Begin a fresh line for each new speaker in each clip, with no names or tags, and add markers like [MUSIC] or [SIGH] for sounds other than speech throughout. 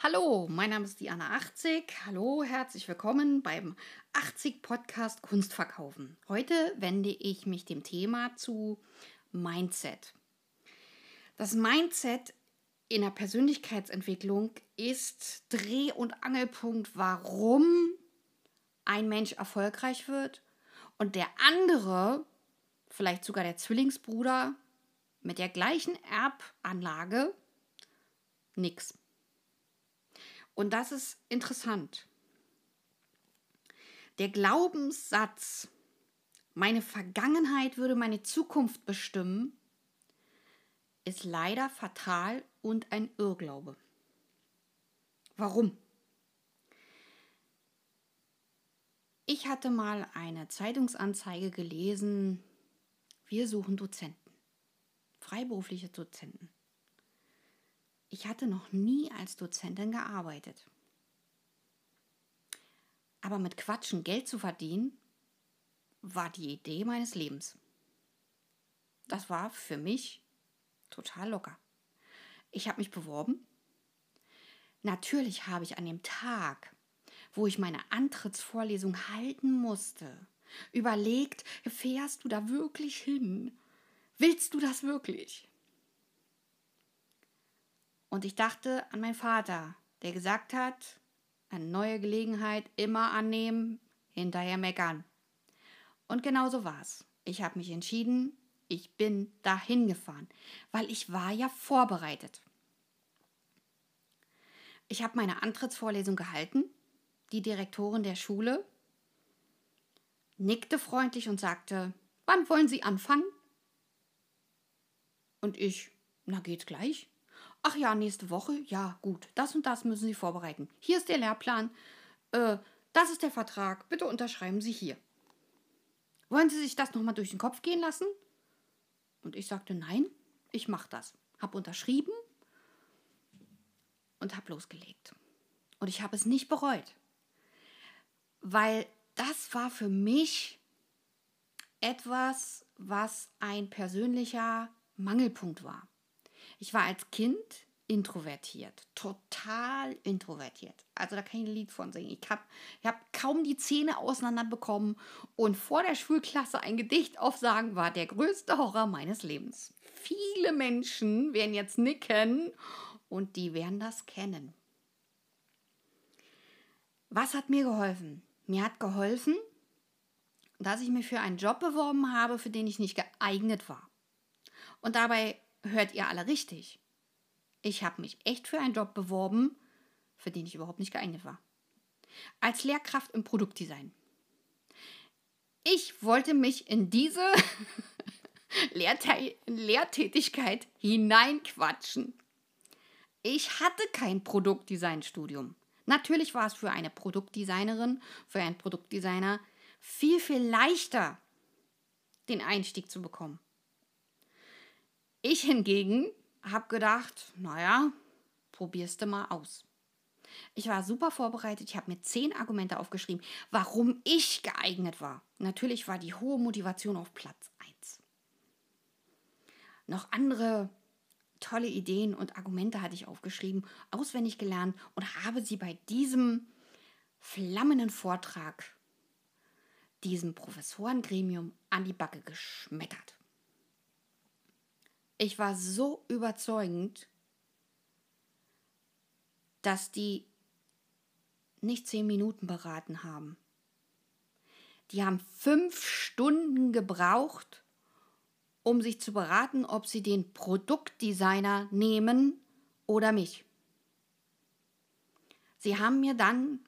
Hallo, mein Name ist Diana 80. Hallo, herzlich willkommen beim 80 Podcast Kunstverkaufen. Heute wende ich mich dem Thema zu Mindset. Das Mindset in der Persönlichkeitsentwicklung ist Dreh- und Angelpunkt, warum ein Mensch erfolgreich wird und der andere, vielleicht sogar der Zwillingsbruder, mit der gleichen Erbanlage nichts. Und das ist interessant. Der Glaubenssatz, meine Vergangenheit würde meine Zukunft bestimmen, ist leider fatal und ein Irrglaube. Warum? Ich hatte mal eine Zeitungsanzeige gelesen, wir suchen Dozenten, freiberufliche Dozenten. Ich hatte noch nie als Dozentin gearbeitet. Aber mit Quatschen Geld zu verdienen, war die Idee meines Lebens. Das war für mich total locker. Ich habe mich beworben. Natürlich habe ich an dem Tag, wo ich meine Antrittsvorlesung halten musste, überlegt, fährst du da wirklich hin? Willst du das wirklich? Und ich dachte an meinen Vater, der gesagt hat, eine neue Gelegenheit immer annehmen, hinterher meckern. Und genau so war's. Ich habe mich entschieden, ich bin dahin gefahren, weil ich war ja vorbereitet. Ich habe meine Antrittsvorlesung gehalten. Die Direktorin der Schule nickte freundlich und sagte, wann wollen Sie anfangen? Und ich, na geht's gleich. Ach ja, nächste Woche? Ja, gut. Das und das müssen Sie vorbereiten. Hier ist der Lehrplan. Äh, das ist der Vertrag. Bitte unterschreiben Sie hier. Wollen Sie sich das nochmal durch den Kopf gehen lassen? Und ich sagte, nein, ich mache das. Hab unterschrieben und hab losgelegt. Und ich habe es nicht bereut, weil das war für mich etwas, was ein persönlicher Mangelpunkt war. Ich war als Kind introvertiert, total introvertiert. Also da kann ich ein Lied von singen. Ich habe ich hab kaum die Zähne auseinanderbekommen und vor der Schulklasse ein Gedicht aufsagen war der größte Horror meines Lebens. Viele Menschen werden jetzt nicken und die werden das kennen. Was hat mir geholfen? Mir hat geholfen, dass ich mich für einen Job beworben habe, für den ich nicht geeignet war. Und dabei hört ihr alle richtig. Ich habe mich echt für einen Job beworben, für den ich überhaupt nicht geeignet war. Als Lehrkraft im Produktdesign. Ich wollte mich in diese [LAUGHS] Lehrtätigkeit hineinquatschen. Ich hatte kein Produktdesignstudium. Natürlich war es für eine Produktdesignerin, für einen Produktdesigner viel, viel leichter, den Einstieg zu bekommen. Ich hingegen habe gedacht, naja, probierst du mal aus. Ich war super vorbereitet. Ich habe mir zehn Argumente aufgeschrieben, warum ich geeignet war. Natürlich war die hohe Motivation auf Platz 1. Noch andere tolle Ideen und Argumente hatte ich aufgeschrieben, auswendig gelernt und habe sie bei diesem flammenden Vortrag, diesem Professorengremium an die Backe geschmettert. Ich war so überzeugend, dass die nicht zehn Minuten beraten haben. Die haben fünf Stunden gebraucht, um sich zu beraten, ob sie den Produktdesigner nehmen oder mich. Sie haben mir dann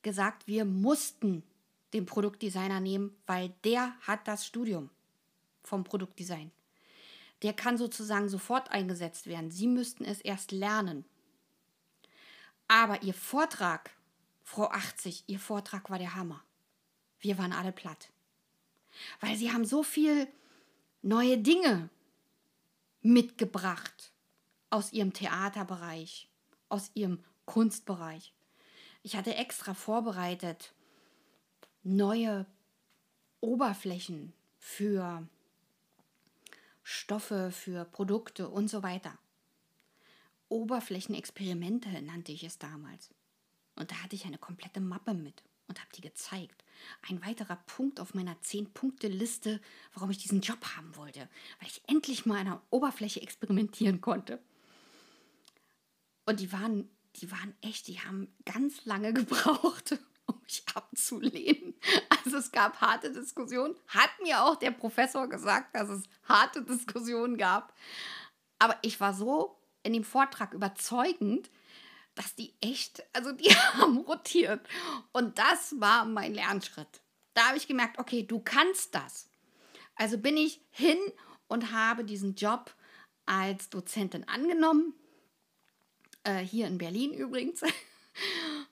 gesagt, wir mussten den Produktdesigner nehmen, weil der hat das Studium vom Produktdesign der kann sozusagen sofort eingesetzt werden. Sie müssten es erst lernen. Aber Ihr Vortrag, Frau 80, Ihr Vortrag war der Hammer. Wir waren alle platt. Weil Sie haben so viel neue Dinge mitgebracht aus Ihrem Theaterbereich, aus Ihrem Kunstbereich. Ich hatte extra vorbereitet neue Oberflächen für Stoffe, für Produkte und so weiter. Oberflächenexperimente nannte ich es damals. Und da hatte ich eine komplette Mappe mit und habe die gezeigt. Ein weiterer Punkt auf meiner 10-Punkte-Liste, warum ich diesen Job haben wollte, weil ich endlich mal an der Oberfläche experimentieren konnte. Und die waren, die waren echt, die haben ganz lange [LAUGHS] gebraucht, um mich abzulehnen. [LAUGHS] Also es gab harte Diskussionen. Hat mir auch der Professor gesagt, dass es harte Diskussionen gab. Aber ich war so in dem Vortrag überzeugend, dass die echt, also die [LAUGHS] haben rotiert. Und das war mein Lernschritt. Da habe ich gemerkt, okay, du kannst das. Also bin ich hin und habe diesen Job als Dozentin angenommen, äh, hier in Berlin übrigens, [LAUGHS]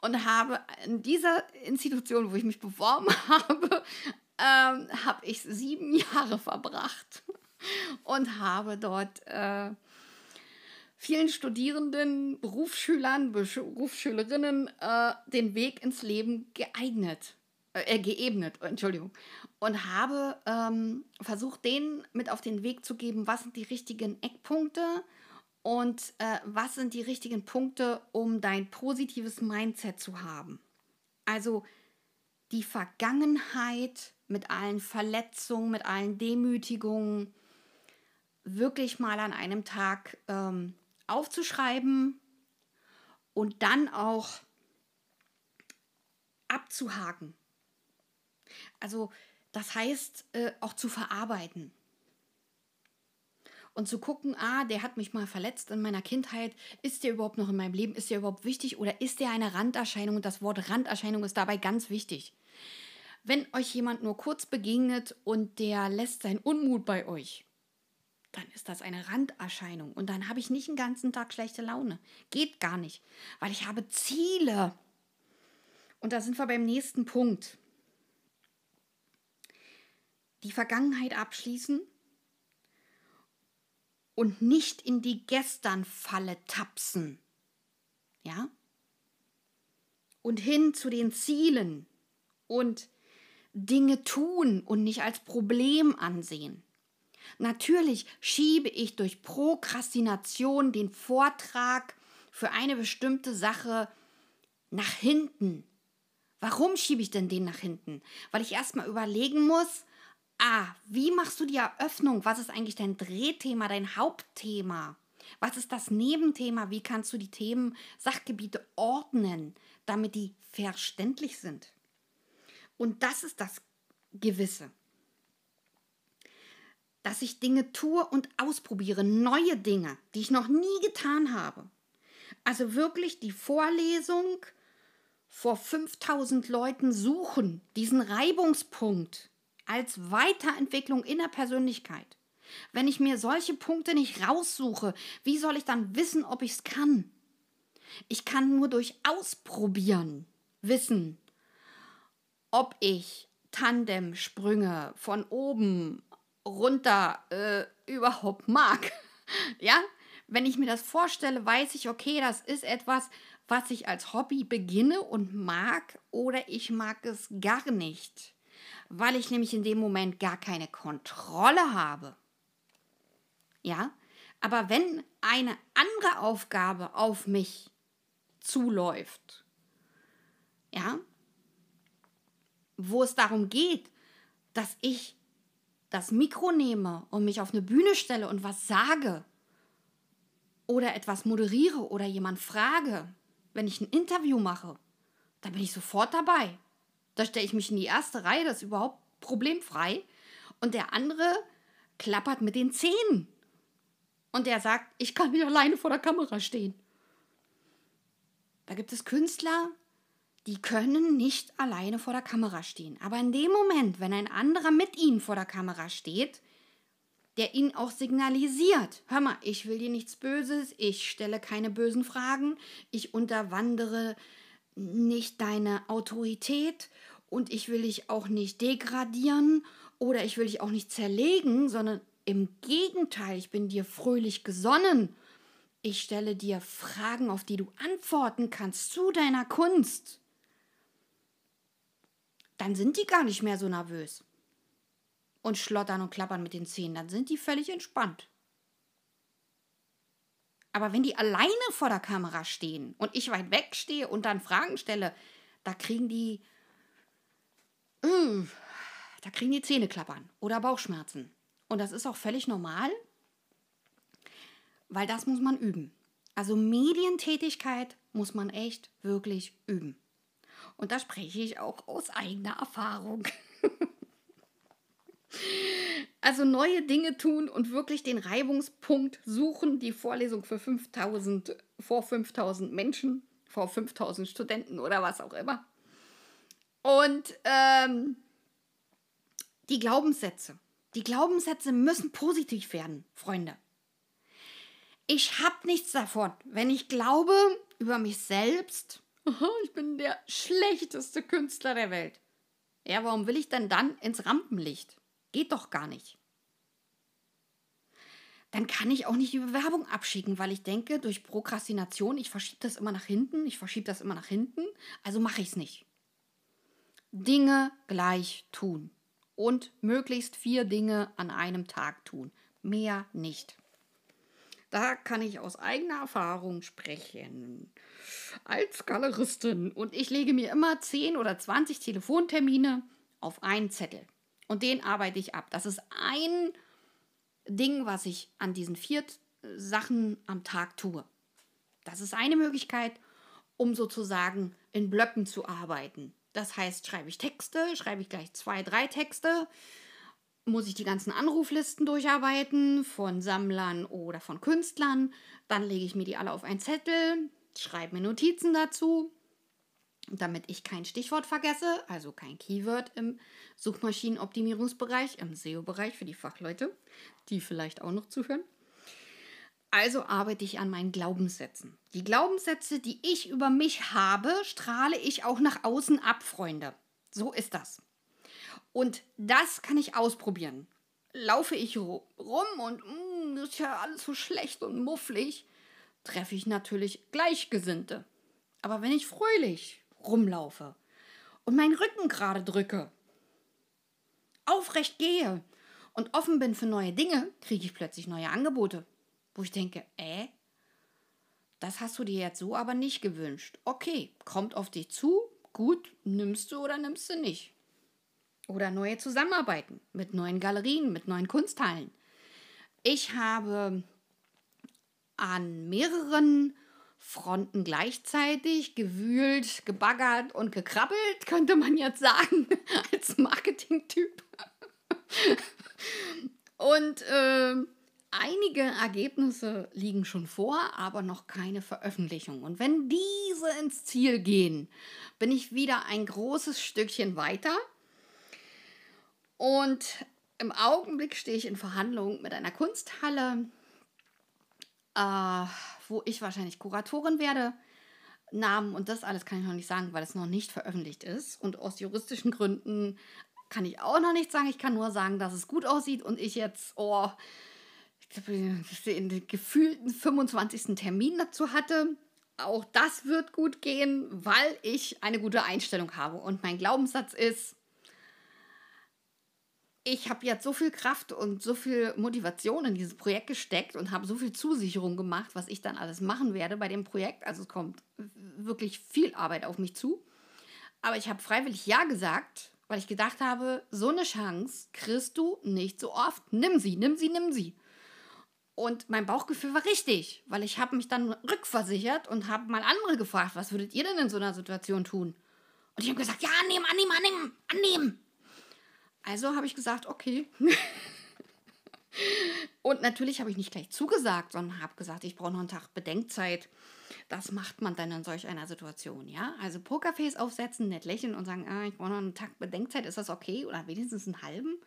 und habe in dieser Institution, wo ich mich beworben [LAUGHS] habe, ähm, habe ich sieben Jahre verbracht und habe dort äh, vielen Studierenden, Berufsschülern, Berufsschülerinnen äh, den Weg ins Leben geeignet, äh, geebnet, Entschuldigung. Und habe ähm, versucht, denen mit auf den Weg zu geben, was sind die richtigen Eckpunkte und äh, was sind die richtigen Punkte, um dein positives Mindset zu haben. Also die Vergangenheit mit allen Verletzungen, mit allen Demütigungen, wirklich mal an einem Tag ähm, aufzuschreiben und dann auch abzuhaken. Also das heißt äh, auch zu verarbeiten. Und zu gucken, ah, der hat mich mal verletzt in meiner Kindheit. Ist der überhaupt noch in meinem Leben? Ist der überhaupt wichtig oder ist der eine Randerscheinung? Und das Wort Randerscheinung ist dabei ganz wichtig. Wenn euch jemand nur kurz begegnet und der lässt seinen Unmut bei euch, dann ist das eine Randerscheinung. Und dann habe ich nicht den ganzen Tag schlechte Laune. Geht gar nicht, weil ich habe Ziele. Und da sind wir beim nächsten Punkt. Die Vergangenheit abschließen und nicht in die Gestern-Falle tapsen. Ja? Und hin zu den Zielen und Dinge tun und nicht als Problem ansehen. Natürlich schiebe ich durch Prokrastination den Vortrag für eine bestimmte Sache nach hinten. Warum schiebe ich denn den nach hinten? Weil ich erstmal überlegen muss, ah, wie machst du die Eröffnung? Was ist eigentlich dein Drehthema, dein Hauptthema? Was ist das Nebenthema? Wie kannst du die Themen, Sachgebiete ordnen, damit die verständlich sind? Und das ist das Gewisse dass ich Dinge tue und ausprobiere, neue Dinge, die ich noch nie getan habe. Also wirklich die Vorlesung vor 5000 Leuten suchen, diesen Reibungspunkt als Weiterentwicklung in der Persönlichkeit. Wenn ich mir solche Punkte nicht raussuche, wie soll ich dann wissen, ob ich es kann? Ich kann nur durch Ausprobieren wissen, ob ich Tandemsprünge von oben runter äh, überhaupt mag. [LAUGHS] ja, wenn ich mir das vorstelle, weiß ich, okay, das ist etwas, was ich als Hobby beginne und mag oder ich mag es gar nicht, weil ich nämlich in dem Moment gar keine Kontrolle habe. Ja, aber wenn eine andere Aufgabe auf mich zuläuft, ja, wo es darum geht, dass ich das Mikro nehme und mich auf eine Bühne stelle und was sage oder etwas moderiere oder jemand frage, wenn ich ein Interview mache, dann bin ich sofort dabei. Da stelle ich mich in die erste Reihe, das ist überhaupt problemfrei. Und der andere klappert mit den Zähnen. Und der sagt, ich kann nicht alleine vor der Kamera stehen. Da gibt es Künstler, die können nicht alleine vor der Kamera stehen. Aber in dem Moment, wenn ein anderer mit ihnen vor der Kamera steht, der ihnen auch signalisiert, hör mal, ich will dir nichts Böses, ich stelle keine bösen Fragen, ich unterwandere nicht deine Autorität und ich will dich auch nicht degradieren oder ich will dich auch nicht zerlegen, sondern im Gegenteil, ich bin dir fröhlich gesonnen. Ich stelle dir Fragen, auf die du antworten kannst zu deiner Kunst dann sind die gar nicht mehr so nervös. Und schlottern und klappern mit den Zähnen, dann sind die völlig entspannt. Aber wenn die alleine vor der Kamera stehen und ich weit weg stehe und dann Fragen stelle, da kriegen die. Mm, da kriegen die Zähne klappern oder Bauchschmerzen. Und das ist auch völlig normal, weil das muss man üben. Also Medientätigkeit muss man echt wirklich üben. Und da spreche ich auch aus eigener Erfahrung. [LAUGHS] also neue Dinge tun und wirklich den Reibungspunkt suchen, die Vorlesung für 5000 vor 5000 Menschen, vor 5000 Studenten oder was auch immer. Und ähm, die Glaubenssätze. Die Glaubenssätze müssen positiv werden, Freunde. Ich habe nichts davon, wenn ich glaube über mich selbst, ich bin der schlechteste Künstler der Welt. Ja, warum will ich denn dann ins Rampenlicht? Geht doch gar nicht. Dann kann ich auch nicht die Bewerbung abschicken, weil ich denke, durch Prokrastination, ich verschiebe das immer nach hinten, ich verschiebe das immer nach hinten, also mache ich es nicht. Dinge gleich tun und möglichst vier Dinge an einem Tag tun. Mehr nicht. Da kann ich aus eigener Erfahrung sprechen. Als Galeristin. Und ich lege mir immer 10 oder 20 Telefontermine auf einen Zettel. Und den arbeite ich ab. Das ist ein Ding, was ich an diesen vier Sachen am Tag tue. Das ist eine Möglichkeit, um sozusagen in Blöcken zu arbeiten. Das heißt, schreibe ich Texte, schreibe ich gleich zwei, drei Texte, muss ich die ganzen Anruflisten durcharbeiten von Sammlern oder von Künstlern. Dann lege ich mir die alle auf einen Zettel, schreibe mir Notizen dazu, damit ich kein Stichwort vergesse, also kein Keyword im Suchmaschinenoptimierungsbereich, im SEO-Bereich für die Fachleute, die vielleicht auch noch zuhören. Also arbeite ich an meinen Glaubenssätzen. Die Glaubenssätze, die ich über mich habe, strahle ich auch nach außen ab, Freunde. So ist das. Und das kann ich ausprobieren. Laufe ich rum und mh, mm, ist ja alles so schlecht und mufflig, treffe ich natürlich Gleichgesinnte. Aber wenn ich fröhlich rumlaufe und meinen Rücken gerade drücke, aufrecht gehe und offen bin für neue Dinge, kriege ich plötzlich neue Angebote, wo ich denke, äh, das hast du dir jetzt so aber nicht gewünscht. Okay, kommt auf dich zu, gut, nimmst du oder nimmst du nicht. Oder neue Zusammenarbeiten mit neuen Galerien, mit neuen Kunsthallen. Ich habe an mehreren Fronten gleichzeitig gewühlt, gebaggert und gekrabbelt, könnte man jetzt sagen, [LAUGHS] als Marketing-Typ. und äh, einige Ergebnisse liegen schon vor, aber noch keine Veröffentlichung. Und wenn diese ins Ziel gehen, bin ich wieder ein großes Stückchen weiter und im Augenblick stehe ich in Verhandlungen mit einer Kunsthalle, äh, wo ich wahrscheinlich Kuratorin werde. Namen und das alles kann ich noch nicht sagen, weil es noch nicht veröffentlicht ist. Und aus juristischen Gründen kann ich auch noch nicht sagen. Ich kann nur sagen, dass es gut aussieht und ich jetzt, oh, den gefühlten 25. Termin dazu hatte. Auch das wird gut gehen, weil ich eine gute Einstellung habe. Und mein Glaubenssatz ist, ich habe jetzt so viel Kraft und so viel Motivation in dieses Projekt gesteckt und habe so viel Zusicherung gemacht, was ich dann alles machen werde bei dem Projekt. Also es kommt wirklich viel Arbeit auf mich zu. Aber ich habe freiwillig Ja gesagt, weil ich gedacht habe, so eine Chance kriegst du nicht so oft. Nimm sie, nimm sie, nimm sie. Und mein Bauchgefühl war richtig, weil ich habe mich dann rückversichert und habe mal andere gefragt, was würdet ihr denn in so einer Situation tun? Und ich habe gesagt, ja, annehmen, annehmen, annehmen, annehmen. Also habe ich gesagt, okay. [LAUGHS] und natürlich habe ich nicht gleich zugesagt, sondern habe gesagt, ich brauche noch einen Tag Bedenkzeit. Das macht man dann in solch einer Situation, ja? Also Pokerface aufsetzen, nett lächeln und sagen, ah, ich brauche noch einen Tag Bedenkzeit, ist das okay? Oder wenigstens einen halben?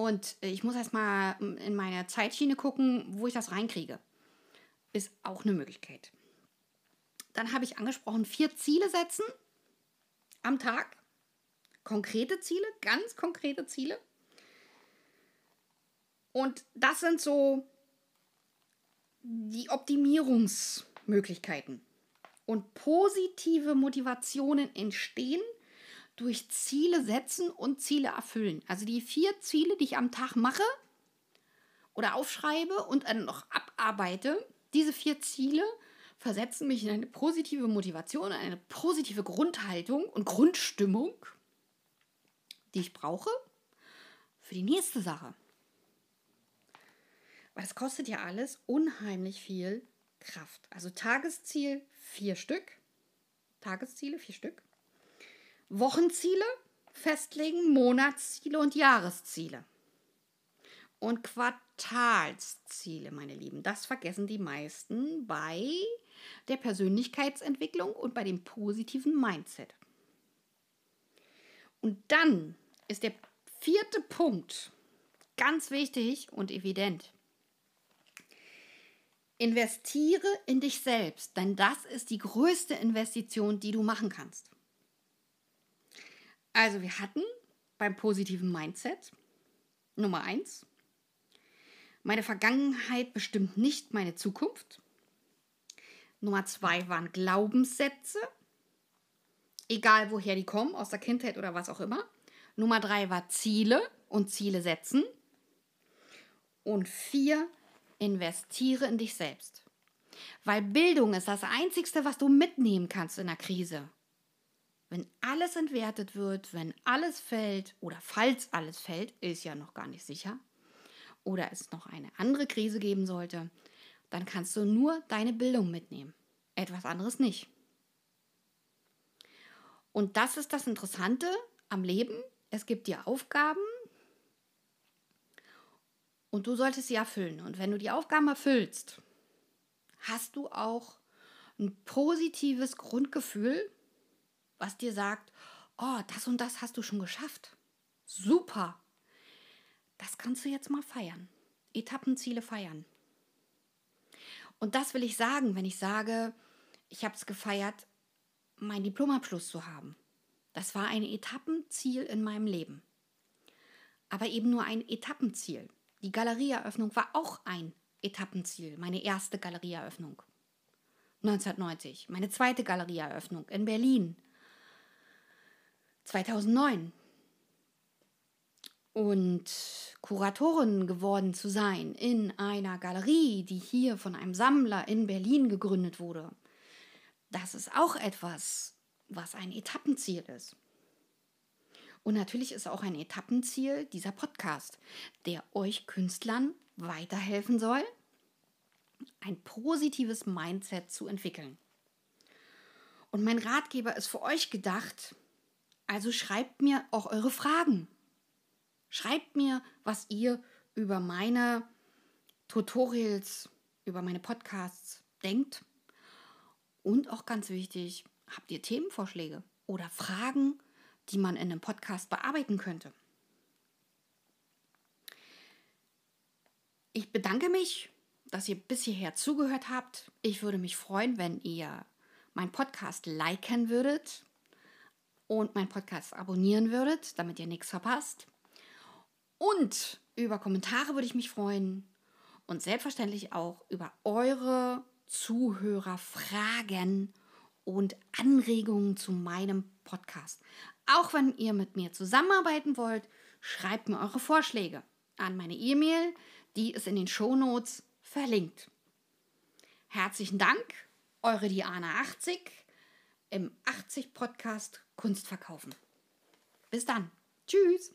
Und ich muss erstmal in meine Zeitschiene gucken, wo ich das reinkriege. Ist auch eine Möglichkeit. Dann habe ich angesprochen, vier Ziele setzen am Tag konkrete Ziele, ganz konkrete Ziele. Und das sind so die Optimierungsmöglichkeiten. Und positive Motivationen entstehen durch Ziele setzen und Ziele erfüllen. Also die vier Ziele, die ich am Tag mache oder aufschreibe und dann noch abarbeite, Diese vier Ziele versetzen mich in eine positive Motivation, eine positive Grundhaltung und Grundstimmung, die ich brauche für die nächste Sache. Weil es kostet ja alles unheimlich viel Kraft. Also Tagesziel vier Stück. Tagesziele vier Stück. Wochenziele festlegen, Monatsziele und Jahresziele. Und Quartalsziele, meine Lieben. Das vergessen die meisten bei der Persönlichkeitsentwicklung und bei dem positiven Mindset. Und dann ist der vierte Punkt ganz wichtig und evident. Investiere in dich selbst, denn das ist die größte Investition, die du machen kannst. Also wir hatten beim positiven Mindset Nummer eins. Meine Vergangenheit bestimmt nicht meine Zukunft. Nummer zwei waren Glaubenssätze. Egal woher die kommen, aus der Kindheit oder was auch immer. Nummer drei war Ziele und Ziele setzen. Und vier, investiere in dich selbst. Weil Bildung ist das Einzigste, was du mitnehmen kannst in der Krise. Wenn alles entwertet wird, wenn alles fällt oder falls alles fällt, ist ja noch gar nicht sicher, oder es noch eine andere Krise geben sollte, dann kannst du nur deine Bildung mitnehmen. Etwas anderes nicht. Und das ist das Interessante am Leben. Es gibt dir Aufgaben und du solltest sie erfüllen. Und wenn du die Aufgaben erfüllst, hast du auch ein positives Grundgefühl, was dir sagt, oh, das und das hast du schon geschafft. Super. Das kannst du jetzt mal feiern. Etappenziele feiern. Und das will ich sagen, wenn ich sage, ich habe es gefeiert, meinen Diplomabschluss zu haben. Das war ein Etappenziel in meinem Leben. Aber eben nur ein Etappenziel. Die Galerieeröffnung war auch ein Etappenziel, meine erste Galerieeröffnung. 1990, meine zweite Galerieeröffnung in Berlin 2009 und Kuratorin geworden zu sein in einer Galerie, die hier von einem Sammler in Berlin gegründet wurde, das ist auch etwas, was ein Etappenziel ist. Und natürlich ist auch ein Etappenziel dieser Podcast, der euch Künstlern weiterhelfen soll, ein positives Mindset zu entwickeln. Und mein Ratgeber ist für euch gedacht, also schreibt mir auch eure Fragen. Schreibt mir, was ihr über meine Tutorials, über meine Podcasts denkt. Und auch ganz wichtig, habt ihr Themenvorschläge oder Fragen, die man in einem Podcast bearbeiten könnte? Ich bedanke mich, dass ihr bis hierher zugehört habt. Ich würde mich freuen, wenn ihr meinen Podcast liken würdet und meinen Podcast abonnieren würdet, damit ihr nichts verpasst. Und über Kommentare würde ich mich freuen und selbstverständlich auch über eure Zuhörerfragen und Anregungen zu meinem Podcast. Auch wenn ihr mit mir zusammenarbeiten wollt, schreibt mir eure Vorschläge an meine E-Mail, die ist in den Shownotes verlinkt. Herzlichen Dank, eure Diana 80 im 80 Podcast Kunst verkaufen. Bis dann. Tschüss.